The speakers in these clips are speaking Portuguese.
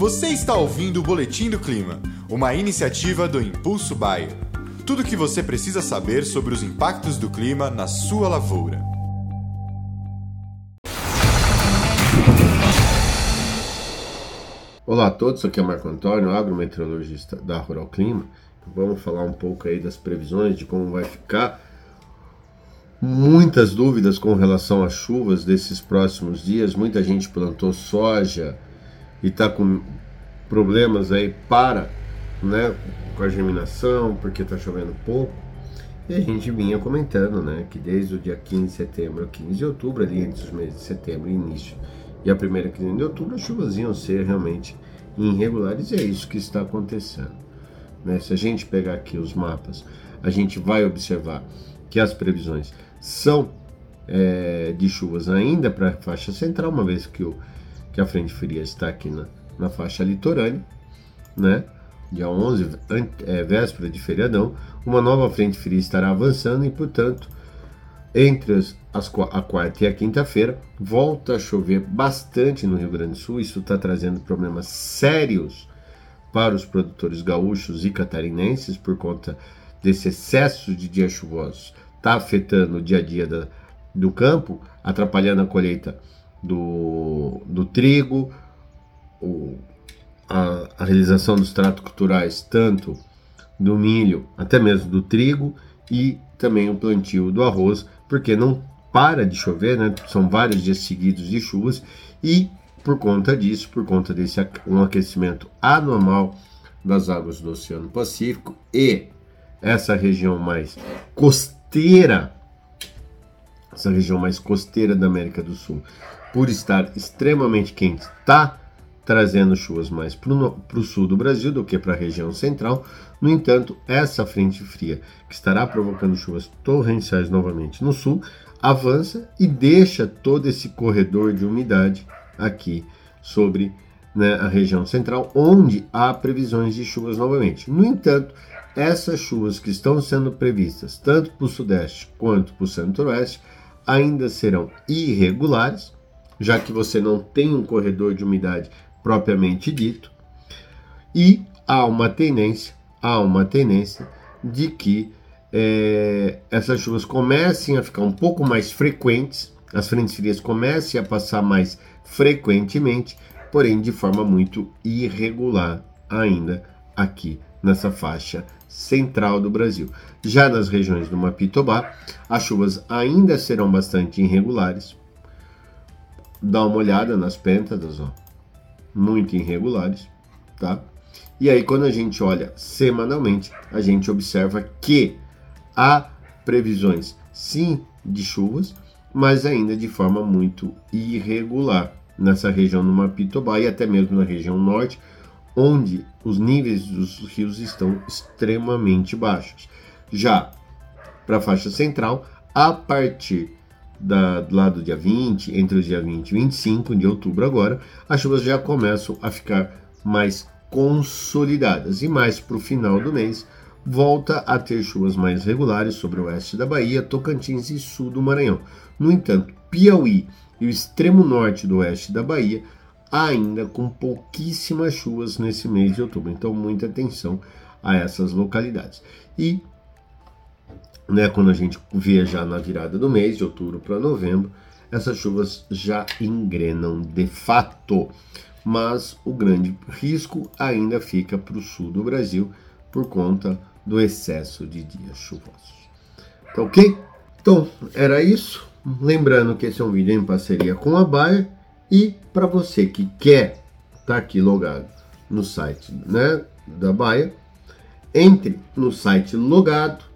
Você está ouvindo o Boletim do Clima, uma iniciativa do Impulso Bayer. Tudo o que você precisa saber sobre os impactos do clima na sua lavoura. Olá a todos, aqui é Marco Antônio, agrometeorologista da Rural Clima. Vamos falar um pouco aí das previsões de como vai ficar. Muitas dúvidas com relação às chuvas desses próximos dias. Muita gente plantou soja e está com problemas aí para, né, com a germinação, porque está chovendo pouco. E a gente vinha comentando, né, que desde o dia 15 de setembro, 15 de outubro, ali entre os meses de setembro e início e a primeira quinzena de outubro, as chuvas iam ser realmente irregulares e é isso que está acontecendo. Né? Se a gente pegar aqui os mapas, a gente vai observar que as previsões são é, de chuvas ainda para a faixa central, uma vez que, o, que a frente fria está aqui na, na faixa litorânea, né? dia 11, é, véspera de feriadão, uma nova frente fria estará avançando e, portanto, entre as, as, a quarta e a quinta-feira, volta a chover bastante no Rio Grande do Sul. Isso está trazendo problemas sérios para os produtores gaúchos e catarinenses por conta desse excesso de dias chuvosos. Está afetando o dia a dia da, do campo, atrapalhando a colheita do, do trigo, o, a, a realização dos tratos culturais, tanto do milho, até mesmo do trigo, e também o plantio do arroz, porque não para de chover, né? São vários dias seguidos de chuvas e por conta disso, por conta desse um aquecimento anormal das águas do Oceano Pacífico e essa região mais costeira, essa região mais costeira da América do Sul, por estar extremamente quente, está trazendo chuvas mais para o sul do Brasil do que para a região central. No entanto, essa frente fria, que estará provocando chuvas torrenciais novamente no sul, avança e deixa todo esse corredor de umidade aqui sobre né, a região central, onde há previsões de chuvas novamente. No entanto, essas chuvas que estão sendo previstas tanto para o sudeste quanto para o centro-oeste ainda serão irregulares, já que você não tem um corredor de umidade propriamente dito, e há uma tendência, há uma tendência de que é, essas chuvas comecem a ficar um pouco mais frequentes, as frentes frias comecem a passar mais frequentemente, porém de forma muito irregular ainda aqui nessa faixa central do Brasil. Já nas regiões do Mapitobá, as chuvas ainda serão bastante irregulares. Dá uma olhada nas pêntadas, ó, muito irregulares, tá? E aí quando a gente olha semanalmente, a gente observa que há previsões sim de chuvas, mas ainda de forma muito irregular nessa região do Mapitobá e até mesmo na região norte, onde os níveis dos rios estão extremamente baixos. Já para a faixa central, a partir da, lá do dia 20, entre os dias 20 e 25 de outubro agora, as chuvas já começam a ficar mais consolidadas e mais para o final do mês volta a ter chuvas mais regulares sobre o oeste da Bahia, Tocantins e sul do Maranhão. No entanto, Piauí e o extremo norte do oeste da Bahia ainda com pouquíssimas chuvas nesse mês de outubro. Então, muita atenção a essas localidades. E né, quando a gente vê já na virada do mês, de outubro para novembro, essas chuvas já engrenam de fato. Mas o grande risco ainda fica para o sul do Brasil por conta do excesso de dias chuvosos. Tá ok? Então, era isso. Lembrando que esse é um vídeo em parceria com a Bayer e para você que quer estar tá aqui logado no site né, da Bayer, entre no site logado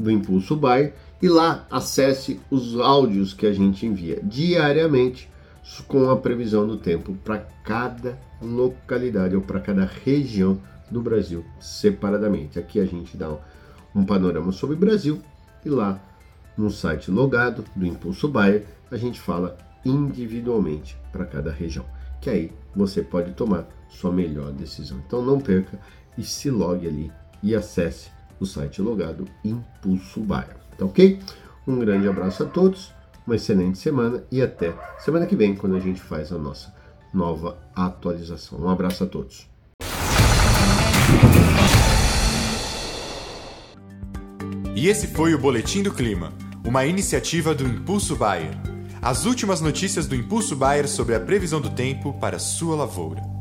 do Impulso Bayer e lá acesse os áudios que a gente envia diariamente com a previsão do tempo para cada localidade ou para cada região do Brasil separadamente. Aqui a gente dá um panorama sobre o Brasil e lá no site logado do Impulso Bayer a gente fala individualmente para cada região, que aí você pode tomar sua melhor decisão. Então não perca e se logue ali e acesse o site logado Impulso Bayer. Tá ok? Um grande abraço a todos, uma excelente semana e até semana que vem, quando a gente faz a nossa nova atualização. Um abraço a todos. E esse foi o Boletim do Clima, uma iniciativa do Impulso Bayer. As últimas notícias do Impulso Bayer sobre a previsão do tempo para sua lavoura.